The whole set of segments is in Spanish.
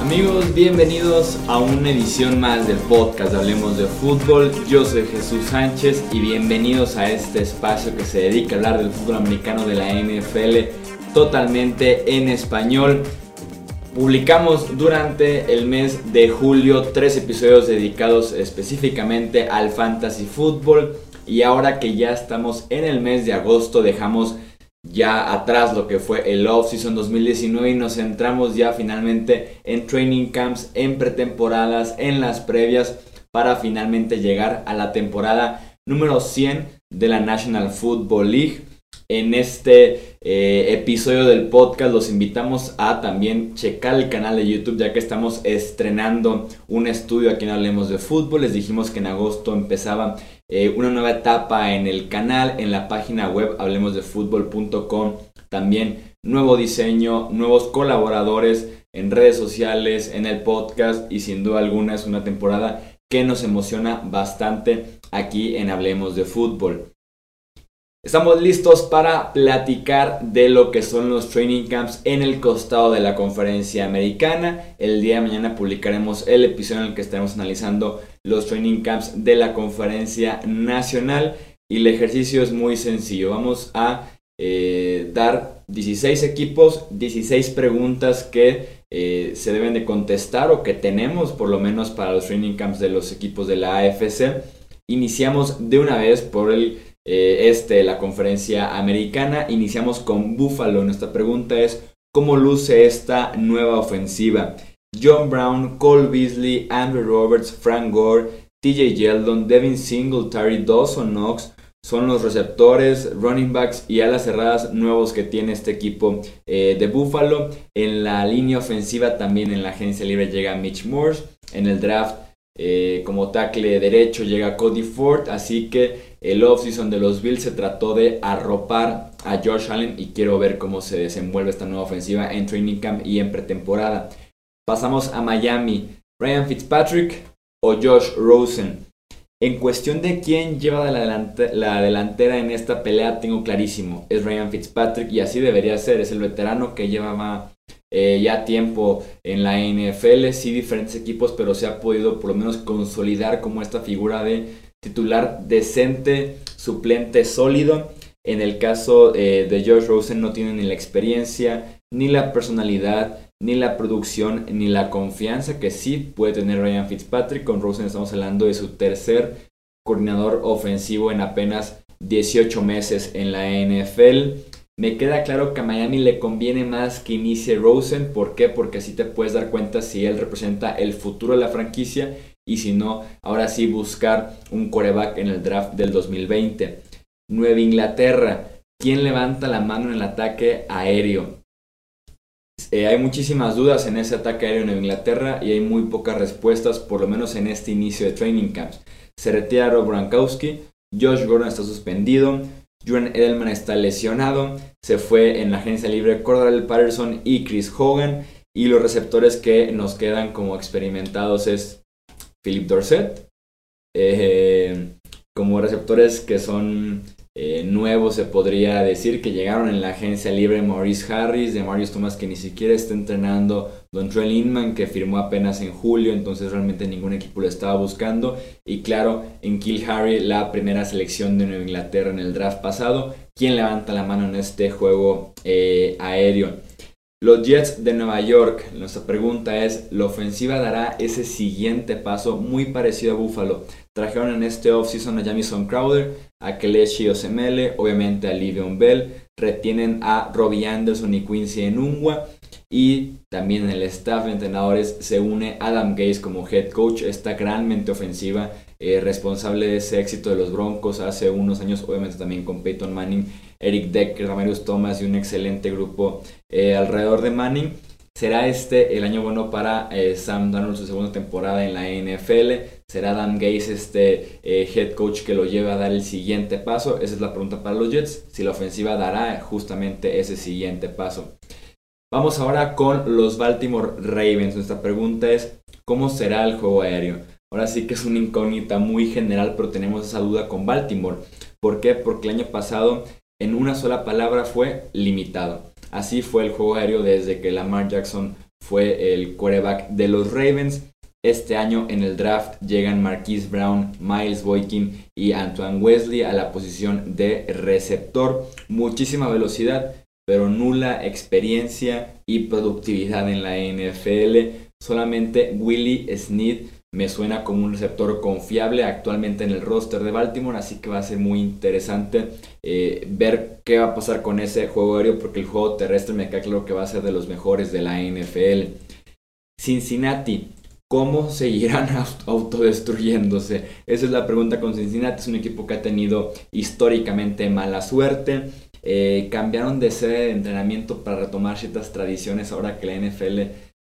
Amigos, bienvenidos a una edición más del podcast Hablemos de Fútbol. Yo soy Jesús Sánchez y bienvenidos a este espacio que se dedica a hablar del fútbol americano de la NFL totalmente en español. Publicamos durante el mes de julio tres episodios dedicados específicamente al fantasy fútbol y ahora que ya estamos en el mes de agosto dejamos ya atrás lo que fue el off-season 2019 y nos centramos ya finalmente en training camps, en pretemporadas, en las previas para finalmente llegar a la temporada número 100 de la National Football League. En este eh, episodio del podcast los invitamos a también checar el canal de YouTube ya que estamos estrenando un estudio aquí en Hablemos de Fútbol. Les dijimos que en agosto empezaba eh, una nueva etapa en el canal, en la página web hablemosdefutbol.com. También nuevo diseño, nuevos colaboradores en redes sociales, en el podcast y sin duda alguna es una temporada que nos emociona bastante aquí en Hablemos de Fútbol. Estamos listos para platicar de lo que son los training camps en el costado de la conferencia americana. El día de mañana publicaremos el episodio en el que estaremos analizando los training camps de la conferencia nacional. Y el ejercicio es muy sencillo. Vamos a eh, dar 16 equipos, 16 preguntas que eh, se deben de contestar o que tenemos por lo menos para los training camps de los equipos de la AFC. Iniciamos de una vez por el eh, este, la conferencia americana. Iniciamos con Buffalo. Nuestra pregunta es, ¿cómo luce esta nueva ofensiva? John Brown, Cole Beasley, Andrew Roberts, Frank Gore, TJ Yeldon, Devin Singletary, Dawson Knox son los receptores, running backs y alas cerradas nuevos que tiene este equipo eh, de Buffalo. En la línea ofensiva también en la agencia libre llega Mitch Morse. En el draft eh, como tackle derecho llega Cody Ford, así que el offseason de los Bills se trató de arropar a Josh Allen y quiero ver cómo se desenvuelve esta nueva ofensiva en training camp y en pretemporada. Pasamos a Miami, Ryan Fitzpatrick o Josh Rosen. En cuestión de quién lleva la, la delantera en esta pelea, tengo clarísimo, es Ryan Fitzpatrick y así debería ser, es el veterano que llevaba eh, ya tiempo en la NFL, sí diferentes equipos, pero se ha podido por lo menos consolidar como esta figura de titular decente, suplente sólido. En el caso eh, de Josh Rosen no tiene ni la experiencia, ni la personalidad, ni la producción, ni la confianza que sí puede tener Ryan Fitzpatrick. Con Rosen estamos hablando de su tercer coordinador ofensivo en apenas 18 meses en la NFL. Me queda claro que a Miami le conviene más que inicie Rosen. ¿Por qué? Porque así te puedes dar cuenta si él representa el futuro de la franquicia y si no, ahora sí buscar un coreback en el draft del 2020. Nueva Inglaterra. ¿Quién levanta la mano en el ataque aéreo? Eh, hay muchísimas dudas en ese ataque aéreo en Nueva Inglaterra y hay muy pocas respuestas, por lo menos en este inicio de training camps. Se retira Rob Gronkowski, Josh Gordon está suspendido, Julian Edelman está lesionado. Se fue en la agencia libre Cordell Patterson y Chris Hogan. Y los receptores que nos quedan como experimentados es Philip Dorset. Eh, como receptores que son eh, nuevos se podría decir que llegaron en la agencia libre Maurice Harris, de Marius Thomas que ni siquiera está entrenando, Don Trell Inman que firmó apenas en julio, entonces realmente ningún equipo lo estaba buscando y claro, en Kill Harry la primera selección de Nueva Inglaterra en el draft pasado, ¿quién levanta la mano en este juego eh, aéreo? Los Jets de Nueva York, nuestra pregunta es, ¿la ofensiva dará ese siguiente paso muy parecido a Buffalo? Trajeron en este offseason a Jamison Crowder, a Kelechi Osemele, obviamente a Livion Bell, retienen a Robbie Anderson y Quincy Enungwa y también en el staff de entrenadores se une Adam Gaze como head coach, esta gran ofensiva, eh, responsable de ese éxito de los Broncos hace unos años, obviamente también con Peyton Manning, Eric Decker, Ramarius Thomas y un excelente grupo eh, alrededor de Manning. ¿Será este el año bueno para eh, Sam Darnold su segunda temporada en la NFL? ¿Será Dan Gaze este eh, head coach que lo lleve a dar el siguiente paso? Esa es la pregunta para los Jets. Si la ofensiva dará justamente ese siguiente paso. Vamos ahora con los Baltimore Ravens. Nuestra pregunta es, ¿cómo será el juego aéreo? Ahora sí que es una incógnita muy general, pero tenemos esa duda con Baltimore. ¿Por qué? Porque el año pasado en una sola palabra fue limitado. Así fue el juego aéreo desde que Lamar Jackson fue el quarterback de los Ravens. Este año en el draft llegan Marquise Brown, Miles Boykin y Antoine Wesley a la posición de receptor. Muchísima velocidad, pero nula experiencia y productividad en la NFL. Solamente Willie Sneed me suena como un receptor confiable actualmente en el roster de Baltimore, así que va a ser muy interesante eh, ver qué va a pasar con ese juego aéreo, porque el juego terrestre me queda claro que va a ser de los mejores de la NFL. Cincinnati, ¿cómo seguirán autodestruyéndose? Esa es la pregunta con Cincinnati, es un equipo que ha tenido históricamente mala suerte. Eh, cambiaron de sede de entrenamiento para retomar ciertas tradiciones ahora que la NFL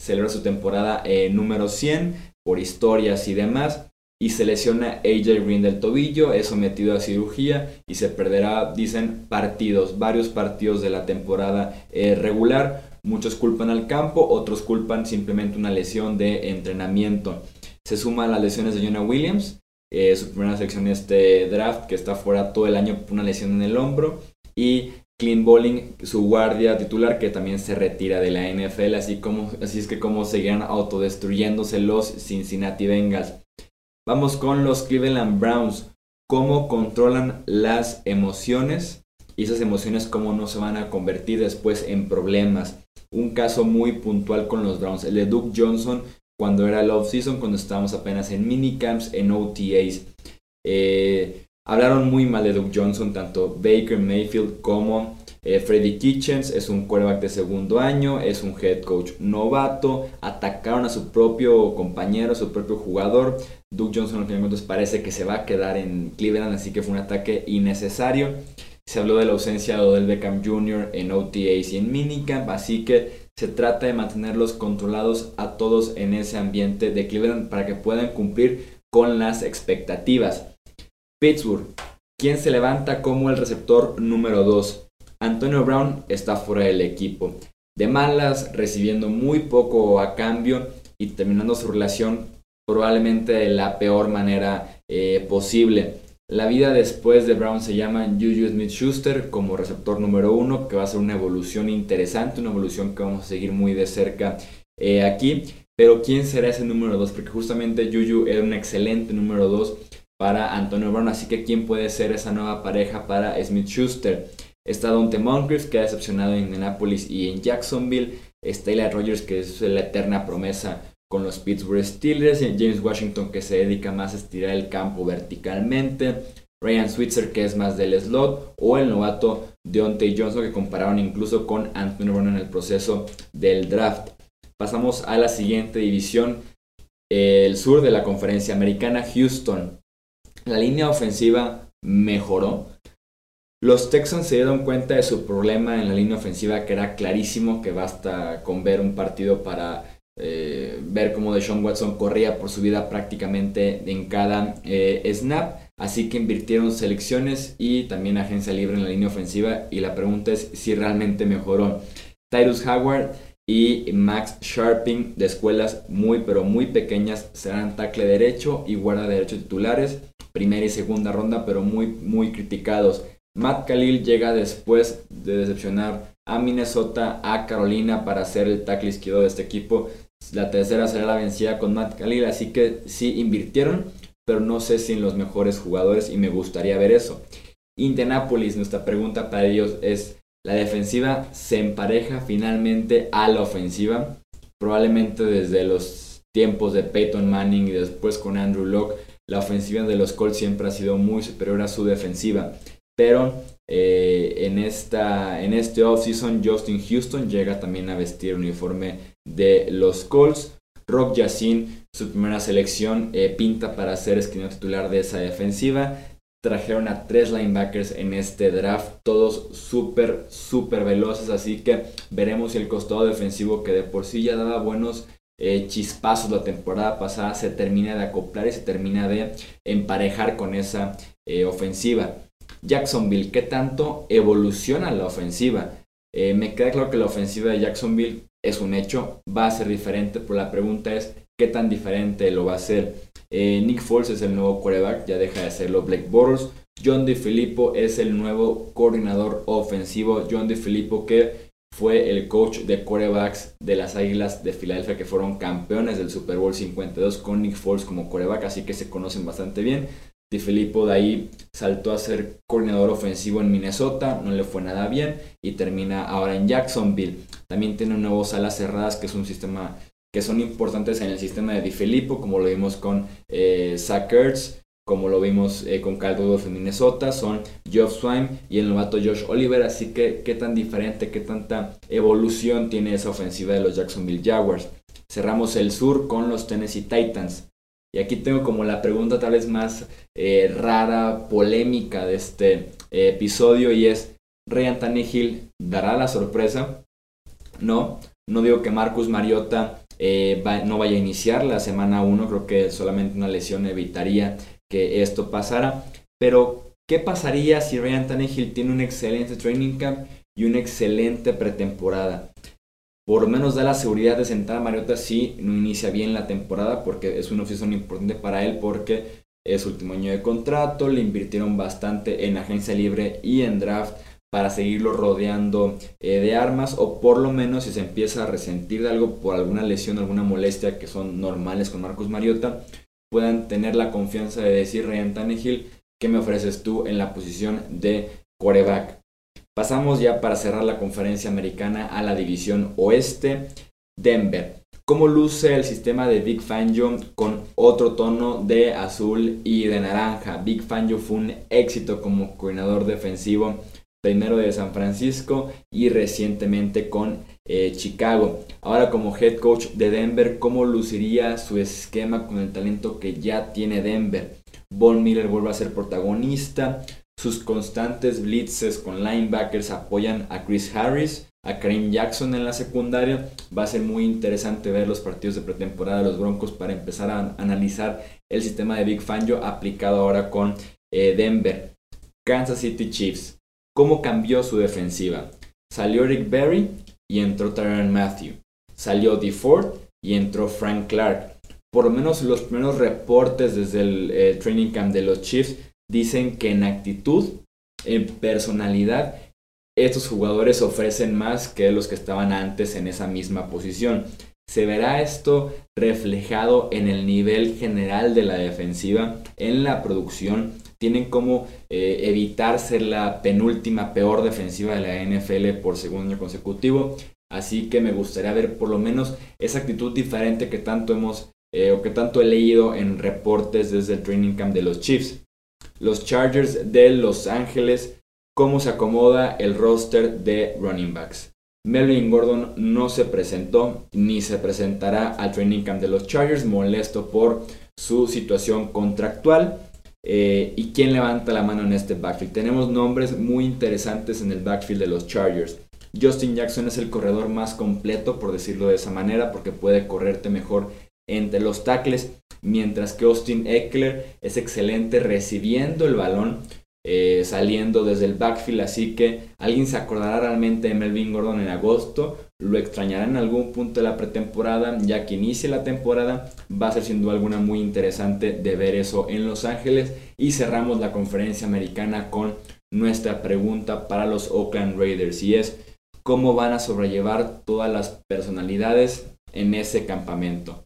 celebra su temporada eh, número 100 por historias y demás. Y se lesiona AJ Green del tobillo, es sometido a cirugía y se perderá, dicen, partidos, varios partidos de la temporada eh, regular. Muchos culpan al campo, otros culpan simplemente una lesión de entrenamiento. Se suman las lesiones de Jonah Williams, eh, su primera selección de este draft, que está fuera todo el año por una lesión en el hombro. Y Clean Bowling, su guardia titular, que también se retira de la NFL, así, como, así es que como seguirán autodestruyéndose los Cincinnati Bengals. Vamos con los Cleveland Browns. ¿Cómo controlan las emociones? Y esas emociones cómo no se van a convertir después en problemas. Un caso muy puntual con los Browns, el de Duke Johnson cuando era el off-season, cuando estábamos apenas en minicamps, en OTAs. Eh, Hablaron muy mal de Duke Johnson, tanto Baker Mayfield como eh, Freddy Kitchens. Es un quarterback de segundo año, es un head coach novato. Atacaron a su propio compañero, a su propio jugador. Duke Johnson, al final parece que se va a quedar en Cleveland, así que fue un ataque innecesario. Se habló de la ausencia de Odell Beckham Jr. en OTAs y en minicamp, así que se trata de mantenerlos controlados a todos en ese ambiente de Cleveland para que puedan cumplir con las expectativas. Pittsburgh. ¿Quién se levanta como el receptor número 2? Antonio Brown está fuera del equipo. De malas, recibiendo muy poco a cambio y terminando su relación probablemente de la peor manera eh, posible. La vida después de Brown se llama Juju Smith Schuster como receptor número uno, que va a ser una evolución interesante, una evolución que vamos a seguir muy de cerca eh, aquí. Pero ¿quién será ese número 2? Porque justamente Juju era un excelente número 2 para Antonio Brown. Así que, ¿quién puede ser esa nueva pareja para Smith Schuster? Está Dante Moncrief, que ha decepcionado en Indianapolis y en Jacksonville. Está Eli Rogers, que es la eterna promesa con los Pittsburgh Steelers. James Washington, que se dedica más a estirar el campo verticalmente. Ryan Switzer, que es más del slot. O el novato Deontay Johnson, que compararon incluso con Antonio Brown en el proceso del draft. Pasamos a la siguiente división. El sur de la conferencia americana, Houston la línea ofensiva mejoró. Los Texans se dieron cuenta de su problema en la línea ofensiva, que era clarísimo, que basta con ver un partido para eh, ver cómo Deshaun Watson corría por su vida prácticamente en cada eh, snap. Así que invirtieron selecciones y también agencia libre en la línea ofensiva. Y la pregunta es si realmente mejoró. Tyrus Howard y Max Sharping de escuelas muy pero muy pequeñas serán tackle derecho y guarda derecho titulares primera y segunda ronda, pero muy, muy criticados. Matt Khalil llega después de decepcionar a Minnesota, a Carolina para ser el tackle izquierdo de este equipo. La tercera será la vencida con Matt Khalil, así que sí invirtieron, pero no sé si en los mejores jugadores y me gustaría ver eso. Indianapolis, nuestra pregunta para ellos es, ¿la defensiva se empareja finalmente a la ofensiva? Probablemente desde los tiempos de Peyton Manning y después con Andrew Locke la ofensiva de los Colts siempre ha sido muy superior a su defensiva. Pero eh, en, esta, en este offseason Justin Houston llega también a vestir el uniforme de los Colts. Rock Yacine, su primera selección, eh, pinta para ser esquinero titular de esa defensiva. Trajeron a tres linebackers en este draft, todos súper, súper veloces, así que veremos si el costado defensivo que de por sí ya daba buenos eh, chispazos la temporada pasada se termina de acoplar y se termina de emparejar con esa eh, ofensiva. Jacksonville, ¿qué tanto evoluciona la ofensiva? Eh, me queda claro que la ofensiva de Jacksonville es un hecho, va a ser diferente, pero la pregunta es qué tan diferente lo va a ser. Nick Foles es el nuevo quarterback, ya deja de serlo Blake Bortles. John DeFilippo es el nuevo coordinador ofensivo. John DeFilippo que fue el coach de quarterbacks de las Águilas de Filadelfia que fueron campeones del Super Bowl 52 con Nick Foles como quarterback, así que se conocen bastante bien. Di Filippo de ahí saltó a ser coordinador ofensivo en Minnesota, no le fue nada bien y termina ahora en Jacksonville. También tiene un nuevo salas cerradas que es un sistema que son importantes en el sistema de Di Filippo, como lo vimos con eh, Zach Ertz, como lo vimos eh, con Cal en Minnesota, son Geoff Swain y el novato Josh Oliver, así que qué tan diferente, qué tanta evolución tiene esa ofensiva de los Jacksonville Jaguars. Cerramos el sur con los Tennessee Titans. Y aquí tengo como la pregunta tal vez más eh, rara, polémica de este eh, episodio y es, ¿Ryan Tannehill dará la sorpresa? No, no digo que Marcus Mariota no vaya a iniciar la semana 1, creo que solamente una lesión evitaría esto pasara. Pero, ¿qué pasaría si Ryan Tannehill tiene un excelente training camp y una excelente pretemporada? Por lo menos da la seguridad de sentar a Mariota si no inicia bien la temporada, porque es una oficina importante para él, porque es último año de contrato, le invirtieron bastante en agencia libre y en draft para seguirlo rodeando eh, de armas o por lo menos si se empieza a resentir de algo por alguna lesión, alguna molestia que son normales con Marcos Mariota, puedan tener la confianza de decir Ryan Tannehill, ¿qué me ofreces tú en la posición de quarterback? Pasamos ya para cerrar la conferencia americana a la división oeste. Denver. ¿Cómo luce el sistema de Big Fangio con otro tono de azul y de naranja? Big Fangio fue un éxito como coordinador defensivo primero de San Francisco y recientemente con eh, Chicago. Ahora como head coach de Denver, ¿cómo luciría su esquema con el talento que ya tiene Denver? Von Miller vuelve a ser protagonista. Sus constantes blitzes con linebackers apoyan a Chris Harris, a Kareem Jackson en la secundaria. Va a ser muy interesante ver los partidos de pretemporada de los Broncos para empezar a analizar el sistema de Big Fangio aplicado ahora con eh, Denver. Kansas City Chiefs. ¿Cómo cambió su defensiva? Salió Rick Berry y entró Tyron Matthew. Salió DeFord y entró Frank Clark. Por lo menos los primeros reportes desde el training camp de los Chiefs dicen que en actitud, en personalidad, estos jugadores ofrecen más que los que estaban antes en esa misma posición. Se verá esto reflejado en el nivel general de la defensiva, en la producción tienen como eh, evitar ser la penúltima peor defensiva de la NFL por segundo año consecutivo. Así que me gustaría ver por lo menos esa actitud diferente que tanto hemos eh, o que tanto he leído en reportes desde el training camp de los Chiefs. Los Chargers de Los Ángeles, cómo se acomoda el roster de running backs. Melvin Gordon no se presentó ni se presentará al training camp de los Chargers, molesto por su situación contractual. Eh, ¿Y quién levanta la mano en este backfield? Tenemos nombres muy interesantes en el backfield de los Chargers. Justin Jackson es el corredor más completo, por decirlo de esa manera, porque puede correrte mejor entre los tackles, mientras que Austin Eckler es excelente recibiendo el balón eh, saliendo desde el backfield, así que alguien se acordará realmente de Melvin Gordon en agosto, lo extrañará en algún punto de la pretemporada, ya que inicie la temporada, va a ser sin duda alguna muy interesante de ver eso en Los Ángeles y cerramos la conferencia americana con nuestra pregunta para los Oakland Raiders y es cómo van a sobrellevar todas las personalidades en ese campamento.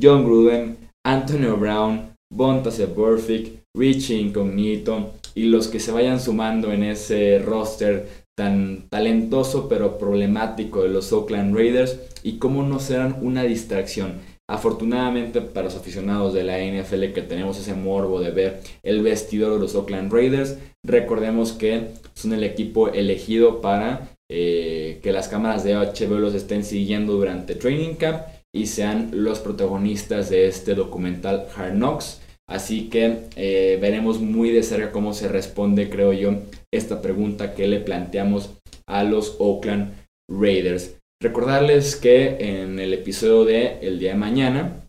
John Gruden, Antonio Brown, Bontase Burfict, Richie Incognito, y los que se vayan sumando en ese roster tan talentoso pero problemático de los Oakland Raiders y cómo no serán una distracción. Afortunadamente para los aficionados de la NFL que tenemos ese morbo de ver el vestidor de los Oakland Raiders, recordemos que son el equipo elegido para eh, que las cámaras de HBO los estén siguiendo durante Training Camp y sean los protagonistas de este documental Hard Knocks Así que eh, veremos muy de cerca cómo se responde, creo yo, esta pregunta que le planteamos a los Oakland Raiders. Recordarles que en el episodio de el día de mañana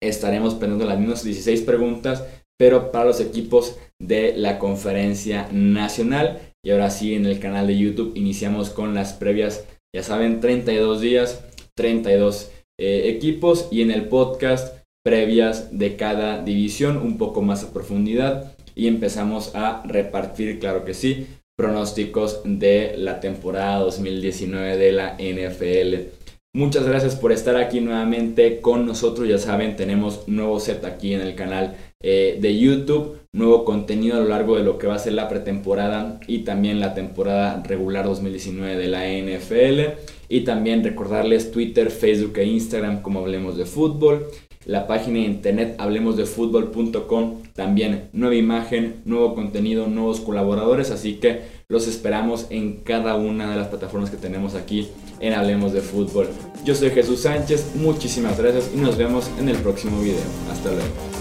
estaremos pendiendo las mismas 16 preguntas, pero para los equipos de la conferencia nacional. Y ahora sí, en el canal de YouTube iniciamos con las previas, ya saben, 32 días, 32 eh, equipos y en el podcast previas de cada división, un poco más a profundidad. y empezamos a repartir, claro que sí, pronósticos de la temporada 2019 de la NFL. Muchas gracias por estar aquí nuevamente con nosotros. Ya saben, tenemos nuevo set aquí en el canal eh, de YouTube, nuevo contenido a lo largo de lo que va a ser la pretemporada y también la temporada regular 2019 de la NFL. Y también recordarles Twitter, Facebook e Instagram como Hablemos de Fútbol. La página de internet hablemosdefutbol.com. También nueva imagen, nuevo contenido, nuevos colaboradores. Así que los esperamos en cada una de las plataformas que tenemos aquí en Hablemos de Fútbol. Yo soy Jesús Sánchez, muchísimas gracias y nos vemos en el próximo video. Hasta luego.